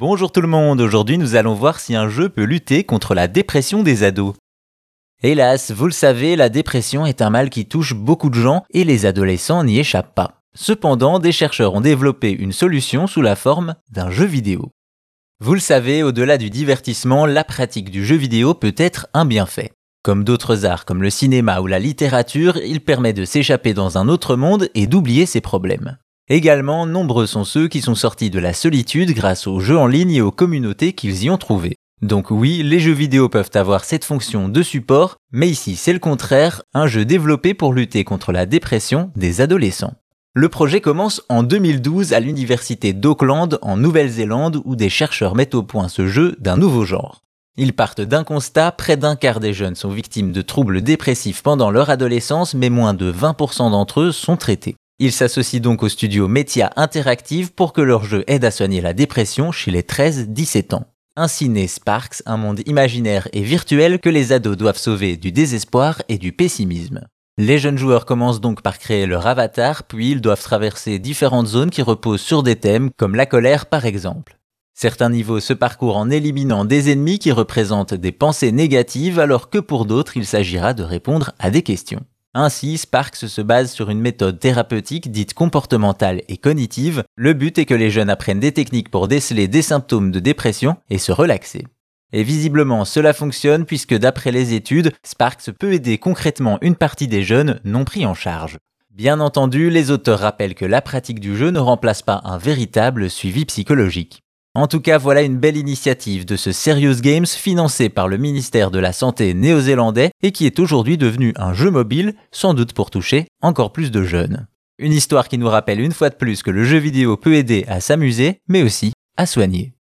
Bonjour tout le monde, aujourd'hui nous allons voir si un jeu peut lutter contre la dépression des ados. Hélas, vous le savez, la dépression est un mal qui touche beaucoup de gens et les adolescents n'y échappent pas. Cependant, des chercheurs ont développé une solution sous la forme d'un jeu vidéo. Vous le savez, au-delà du divertissement, la pratique du jeu vidéo peut être un bienfait. Comme d'autres arts comme le cinéma ou la littérature, il permet de s'échapper dans un autre monde et d'oublier ses problèmes. Également, nombreux sont ceux qui sont sortis de la solitude grâce aux jeux en ligne et aux communautés qu'ils y ont trouvées. Donc oui, les jeux vidéo peuvent avoir cette fonction de support, mais ici c'est le contraire, un jeu développé pour lutter contre la dépression des adolescents. Le projet commence en 2012 à l'université d'Auckland en Nouvelle-Zélande où des chercheurs mettent au point ce jeu d'un nouveau genre. Ils partent d'un constat, près d'un quart des jeunes sont victimes de troubles dépressifs pendant leur adolescence, mais moins de 20% d'entre eux sont traités. Ils s'associent donc au studio Metia Interactive pour que leur jeu aide à soigner la dépression chez les 13-17 ans. Ainsi naît Sparks, un monde imaginaire et virtuel que les ados doivent sauver du désespoir et du pessimisme. Les jeunes joueurs commencent donc par créer leur avatar, puis ils doivent traverser différentes zones qui reposent sur des thèmes comme la colère par exemple. Certains niveaux se parcourent en éliminant des ennemis qui représentent des pensées négatives alors que pour d'autres il s'agira de répondre à des questions. Ainsi, Sparks se base sur une méthode thérapeutique dite comportementale et cognitive. Le but est que les jeunes apprennent des techniques pour déceler des symptômes de dépression et se relaxer. Et visiblement, cela fonctionne puisque d'après les études, Sparks peut aider concrètement une partie des jeunes non pris en charge. Bien entendu, les auteurs rappellent que la pratique du jeu ne remplace pas un véritable suivi psychologique. En tout cas, voilà une belle initiative de ce Serious Games financé par le ministère de la Santé néo-zélandais et qui est aujourd'hui devenu un jeu mobile, sans doute pour toucher encore plus de jeunes. Une histoire qui nous rappelle une fois de plus que le jeu vidéo peut aider à s'amuser, mais aussi à soigner.